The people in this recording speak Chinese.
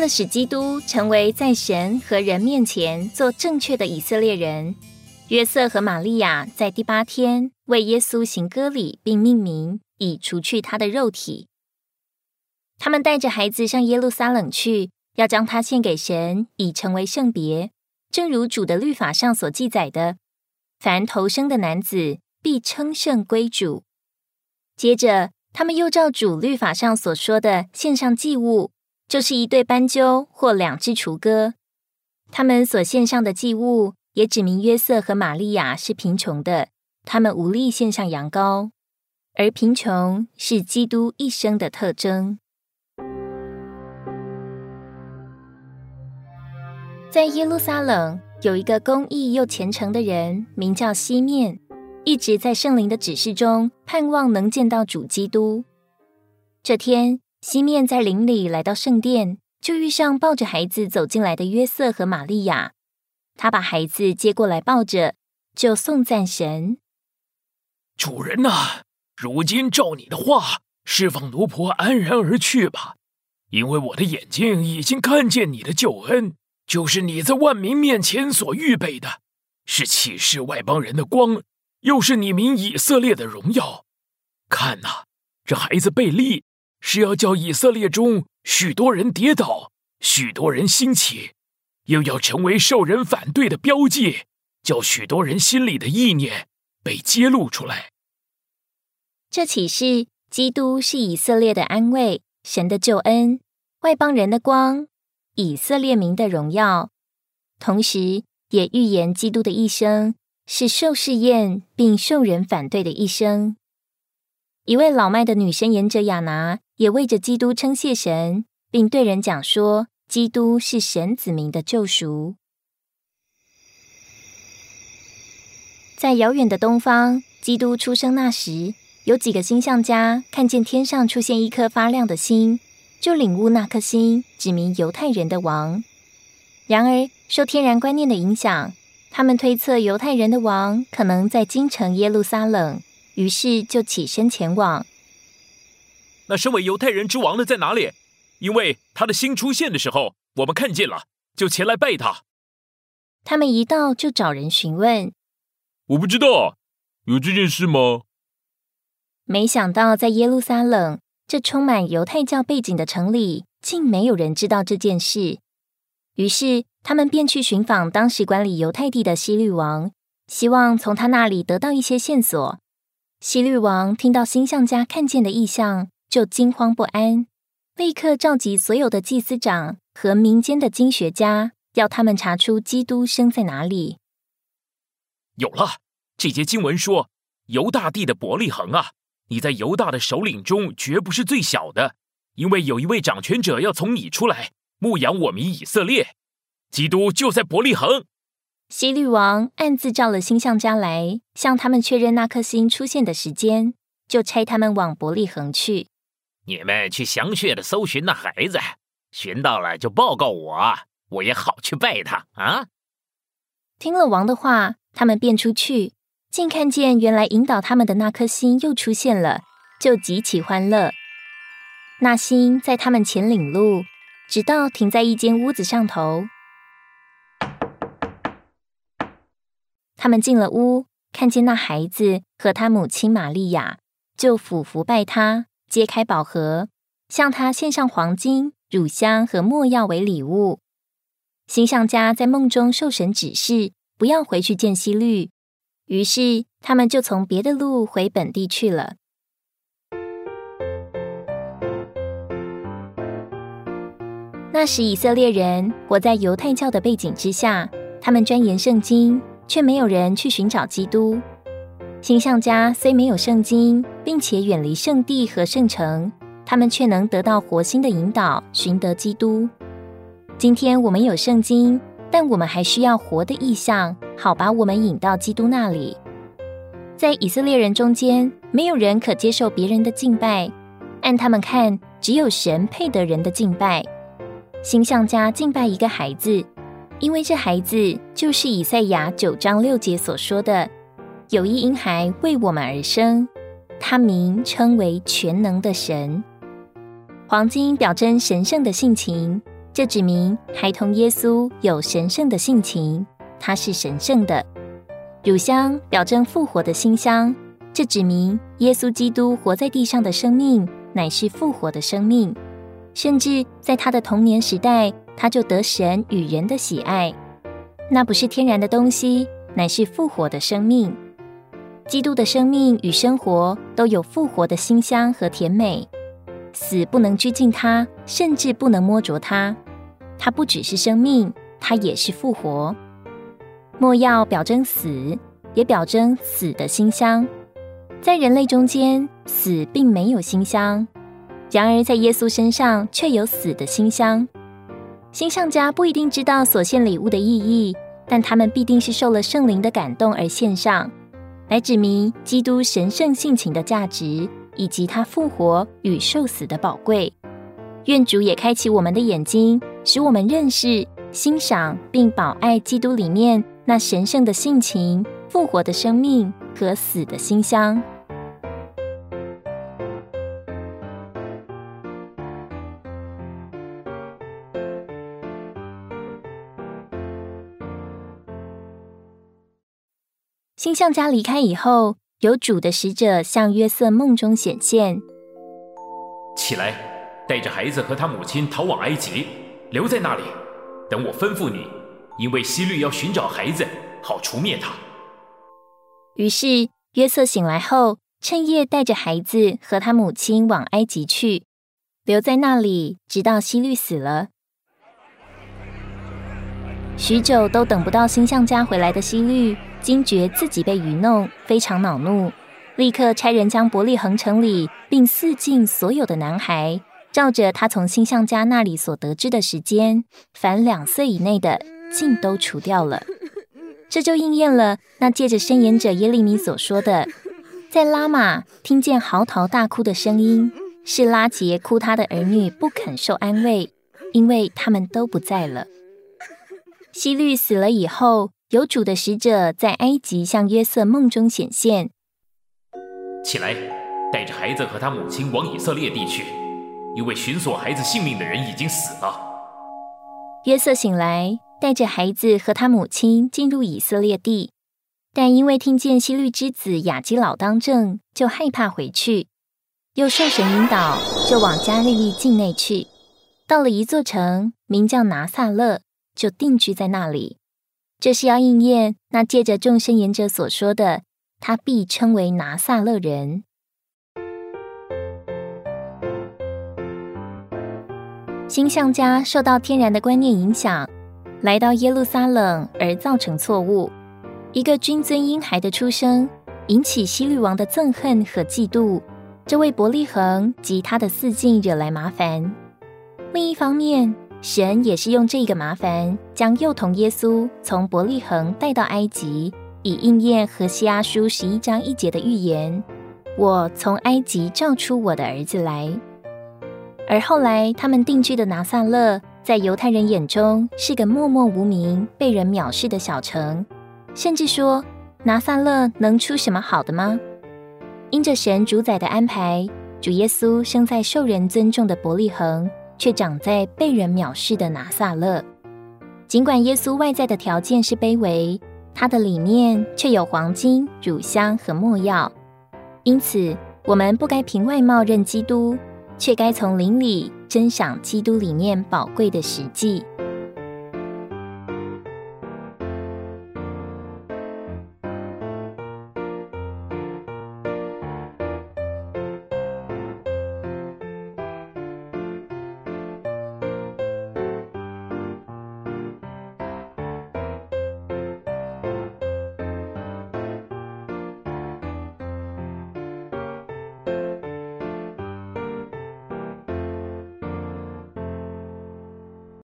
了使基督成为在神和人面前做正确的以色列人，约瑟和玛利亚在第八天为耶稣行割礼，并命名，以除去他的肉体。他们带着孩子上耶路撒冷去，要将他献给神，以成为圣别。正如主的律法上所记载的，凡投生的男子必称圣归主。接着，他们又照主律法上所说的献上祭物，就是一对斑鸠或两只雏鸽。他们所献上的祭物也指明约瑟和玛利亚是贫穷的，他们无力献上羊羔，而贫穷是基督一生的特征。在耶路撒冷有一个公义又虔诚的人，名叫西面，一直在圣灵的指示中盼望能见到主基督。这天，西面在林里来到圣殿，就遇上抱着孩子走进来的约瑟和玛利亚。他把孩子接过来抱着，就颂赞神：“主人呐，如今照你的话，释放奴仆安然而去吧，因为我的眼睛已经看见你的救恩。”就是你在万民面前所预备的，是启示外邦人的光，又是你名以色列的荣耀。看呐，这孩子贝利是要叫以色列中许多人跌倒，许多人兴起，又要成为受人反对的标记，叫许多人心里的意念被揭露出来。这启示，基督是以色列的安慰，神的救恩，外邦人的光。以色列民的荣耀，同时也预言基督的一生是受试验并受人反对的一生。一位老迈的女生演者亚拿也为着基督称谢神，并对人讲说，基督是神子民的救赎。在遥远的东方，基督出生那时，有几个星象家看见天上出现一颗发亮的星。就领悟那颗星指明犹太人的王。然而，受天然观念的影响，他们推测犹太人的王可能在京城耶路撒冷，于是就起身前往。那身为犹太人之王的在哪里？因为他的星出现的时候，我们看见了，就前来拜他。他们一到就找人询问。我不知道，有这件事吗？没想到在耶路撒冷。这充满犹太教背景的城里，竟没有人知道这件事。于是，他们便去寻访当时管理犹太地的希律王，希望从他那里得到一些线索。希律王听到星象家看见的异象，就惊慌不安，立刻召集所有的祭司长和民间的经学家，要他们查出基督生在哪里。有了，这节经文说，犹大地的伯利恒啊。你在犹大的首领中绝不是最小的，因为有一位掌权者要从你出来牧养我民以色列。基督就在伯利恒。希律王暗自召了星象家来，向他们确认那颗星出现的时间，就差他们往伯利恒去。你们去详细的搜寻那孩子，寻到了就报告我，我也好去拜他啊。听了王的话，他们便出去。竟看见原来引导他们的那颗星又出现了，就极其欢乐。那星在他们前领路，直到停在一间屋子上头。他们进了屋，看见那孩子和他母亲玛利亚，就俯伏拜他，揭开宝盒，向他献上黄金、乳香和没药为礼物。星象家在梦中受神指示，不要回去见希律。于是，他们就从别的路回本地去了。那时，以色列人活在犹太教的背景之下，他们钻研圣经，却没有人去寻找基督。星象家虽没有圣经，并且远离圣地和圣城，他们却能得到活心的引导，寻得基督。今天我们有圣经。但我们还需要活的意象，好把我们引到基督那里。在以色列人中间，没有人可接受别人的敬拜，按他们看，只有神配得人的敬拜。星象家敬拜一个孩子，因为这孩子就是以赛亚九章六节所说的：“有一婴孩为我们而生，他名称为全能的神。”黄金表征神圣的性情。这指明孩童耶稣有神圣的性情，他是神圣的。乳香表征复活的馨香，这指明耶稣基督活在地上的生命乃是复活的生命，甚至在他的童年时代，他就得神与人的喜爱。那不是天然的东西，乃是复活的生命。基督的生命与生活都有复活的馨香和甜美。死不能拘禁他，甚至不能摸着他。他不只是生命，他也是复活。莫药表征死，也表征死的馨香。在人类中间，死并没有馨香；然而在耶稣身上却有死的馨香。心上家不一定知道所献礼物的意义，但他们必定是受了圣灵的感动而献上，来指明基督神圣性情的价值，以及他复活与受死的宝贵。愿主也开启我们的眼睛，使我们认识、欣赏并保爱基督里面那神圣的性情、复活的生命和死的馨香。星象家离开以后，有主的使者向约瑟梦中显现。起来，带着孩子和他母亲逃往埃及，留在那里，等我吩咐你。因为希律要寻找孩子，好除灭他。于是约瑟醒来后，趁夜带着孩子和他母亲往埃及去，留在那里，直到希律死了。许久都等不到星象家回来的希律。惊觉自己被愚弄，非常恼怒，立刻差人将伯利恒城里并四境所有的男孩，照着他从星象家那里所得知的时间，凡两岁以内的，尽都除掉了。这就应验了那借着申言者耶利米所说的，在拉玛听见嚎啕大哭的声音，是拉杰哭他的儿女不肯受安慰，因为他们都不在了。希律死了以后。有主的使者在埃及向约瑟梦中显现，起来，带着孩子和他母亲往以色列地去，因为寻索孩子性命的人已经死了。约瑟醒来，带着孩子和他母亲进入以色列地，但因为听见希律之子雅基老当政，就害怕回去，又受神引导，就往加利利境内去。到了一座城，名叫拿撒勒，就定居在那里。这是要应验那借着众生言者所说的，他必称为拿撒勒人。星象家受到天然的观念影响，来到耶路撒冷而造成错误。一个君尊婴孩的出生，引起希律王的憎恨和嫉妒，这为伯利恒及他的四境惹来麻烦。另一方面，神也是用这个麻烦，将幼童耶稣从伯利恒带到埃及，以应验何西阿书十一章一节的预言：“我从埃及召出我的儿子来。”而后来他们定居的拿撒勒，在犹太人眼中是个默默无名、被人藐视的小城，甚至说拿撒勒能出什么好的吗？因着神主宰的安排，主耶稣生在受人尊重的伯利恒。却长在被人藐视的拿撒勒。尽管耶稣外在的条件是卑微，他的里面却有黄金、乳香和墨药。因此，我们不该凭外貌认基督，却该从灵里珍赏基督里面宝贵的实际。